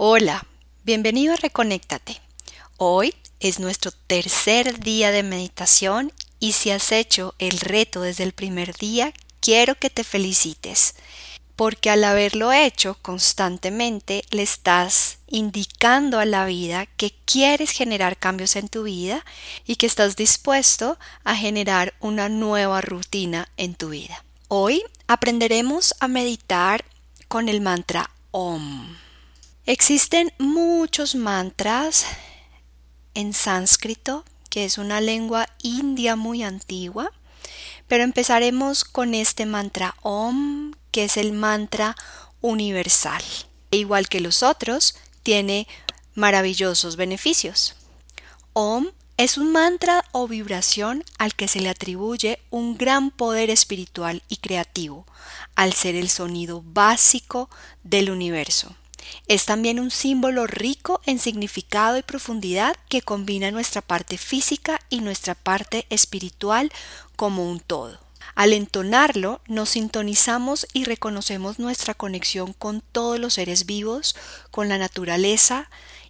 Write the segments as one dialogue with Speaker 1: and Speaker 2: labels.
Speaker 1: Hola, bienvenido a Reconéctate. Hoy es nuestro tercer día de meditación y si has hecho el reto desde el primer día, quiero que te felicites, porque al haberlo hecho constantemente le estás indicando a la vida que quieres generar cambios en tu vida y que estás dispuesto a generar una nueva rutina en tu vida. Hoy aprenderemos a meditar con el mantra OM. Existen muchos mantras en sánscrito, que es una lengua india muy antigua, pero empezaremos con este mantra Om, que es el mantra universal. E igual que los otros, tiene maravillosos beneficios. Om es un mantra o vibración al que se le atribuye un gran poder espiritual y creativo, al ser el sonido básico del universo. Es también un símbolo rico en significado y profundidad que combina nuestra parte física y nuestra parte espiritual como un todo. Al entonarlo, nos sintonizamos y reconocemos nuestra conexión con todos los seres vivos, con la naturaleza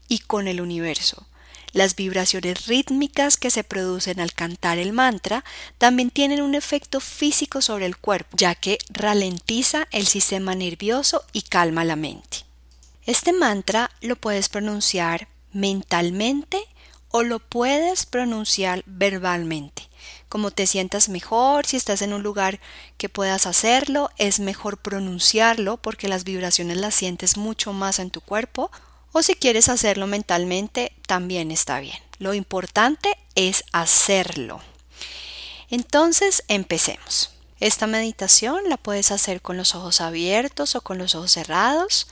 Speaker 1: y con el universo. Las vibraciones rítmicas que se producen al cantar el mantra también tienen un efecto físico sobre el cuerpo, ya que ralentiza el sistema nervioso y calma la mente. Este mantra lo puedes pronunciar mentalmente o lo puedes pronunciar verbalmente. Como te sientas mejor, si estás en un lugar que puedas hacerlo, es mejor pronunciarlo porque las vibraciones las sientes mucho más en tu cuerpo. O si quieres hacerlo mentalmente, también está bien. Lo importante es hacerlo. Entonces, empecemos. Esta meditación la puedes hacer con los ojos abiertos o con los ojos cerrados.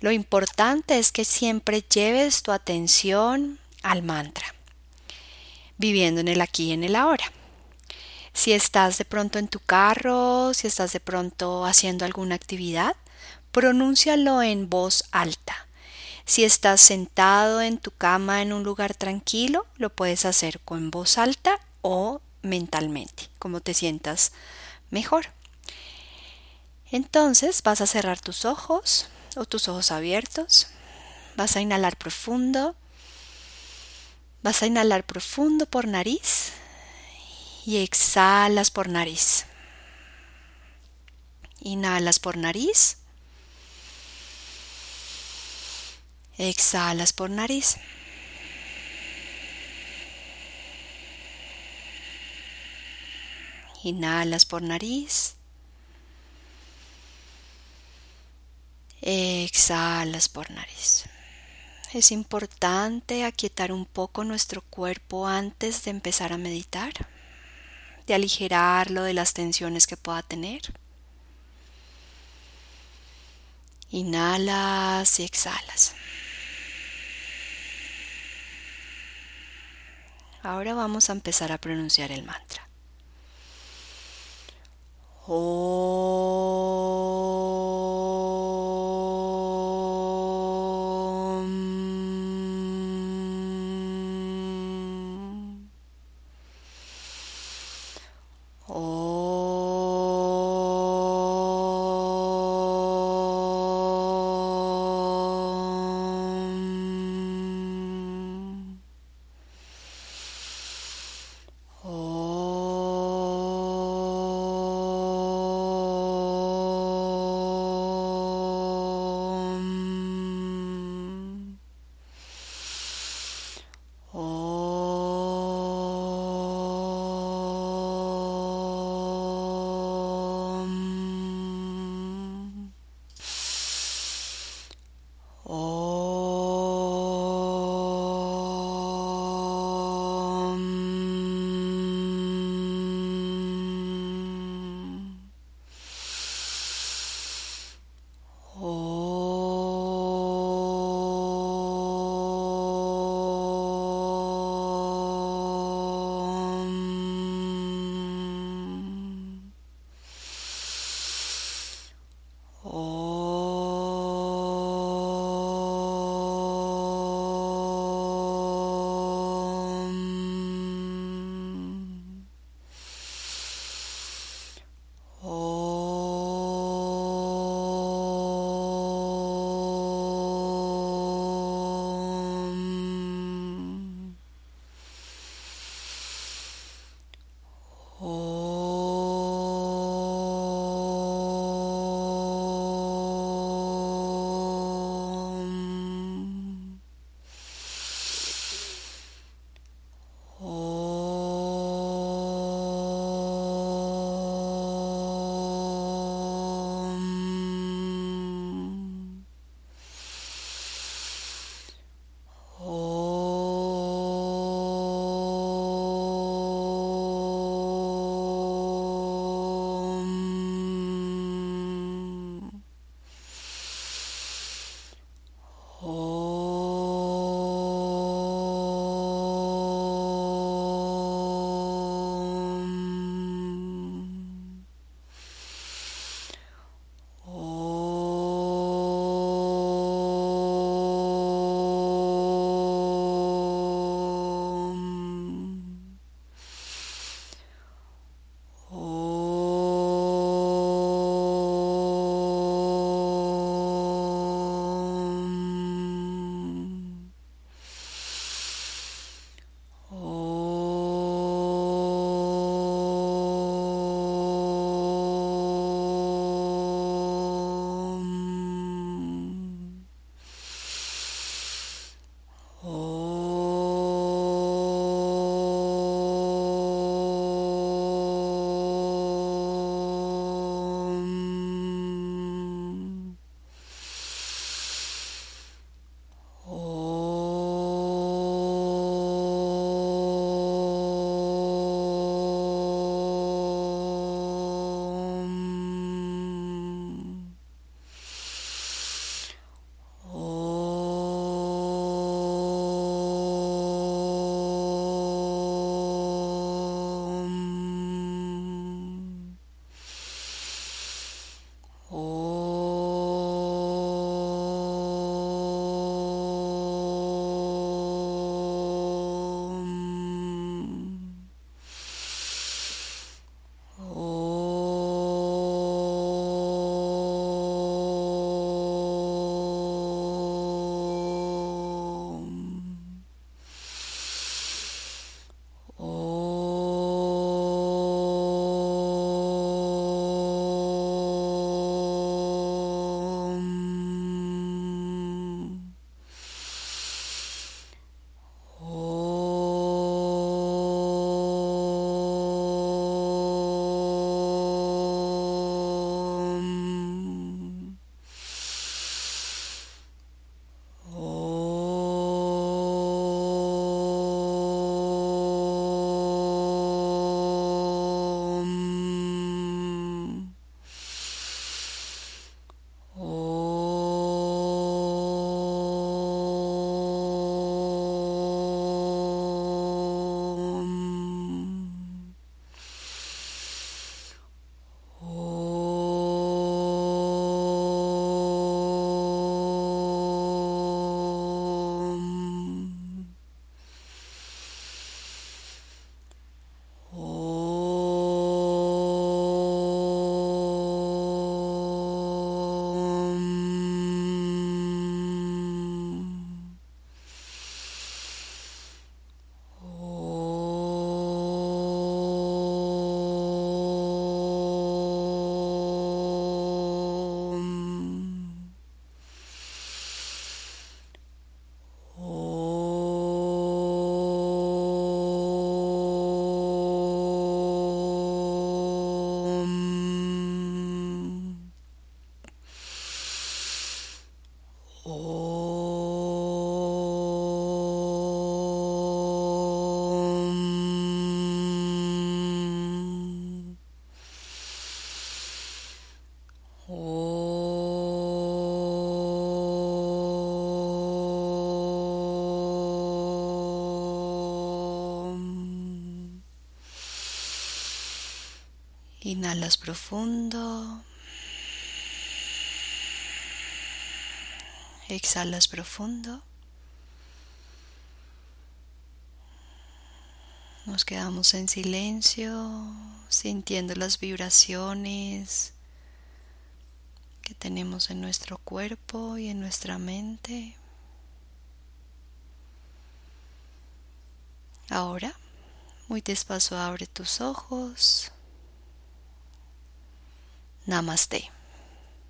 Speaker 1: Lo importante es que siempre lleves tu atención al mantra, viviendo en el aquí y en el ahora. Si estás de pronto en tu carro, si estás de pronto haciendo alguna actividad, pronúncialo en voz alta. Si estás sentado en tu cama en un lugar tranquilo, lo puedes hacer con voz alta o mentalmente, como te sientas mejor. Entonces vas a cerrar tus ojos, o tus ojos abiertos. Vas a inhalar profundo. Vas a inhalar profundo por nariz y exhalas por nariz. Inhalas por nariz. Exhalas por nariz. Inhalas por nariz. Exhalas por nariz. Es importante aquietar un poco nuestro cuerpo antes de empezar a meditar, de aligerarlo de las tensiones que pueda tener. Inhalas y exhalas. Ahora vamos a empezar a pronunciar el mantra. Oh. Oh. Inhalas profundo. Exhalas profundo. Nos quedamos en silencio, sintiendo las vibraciones que tenemos en nuestro cuerpo y en nuestra mente. Ahora, muy despacio abre tus ojos. Namaste.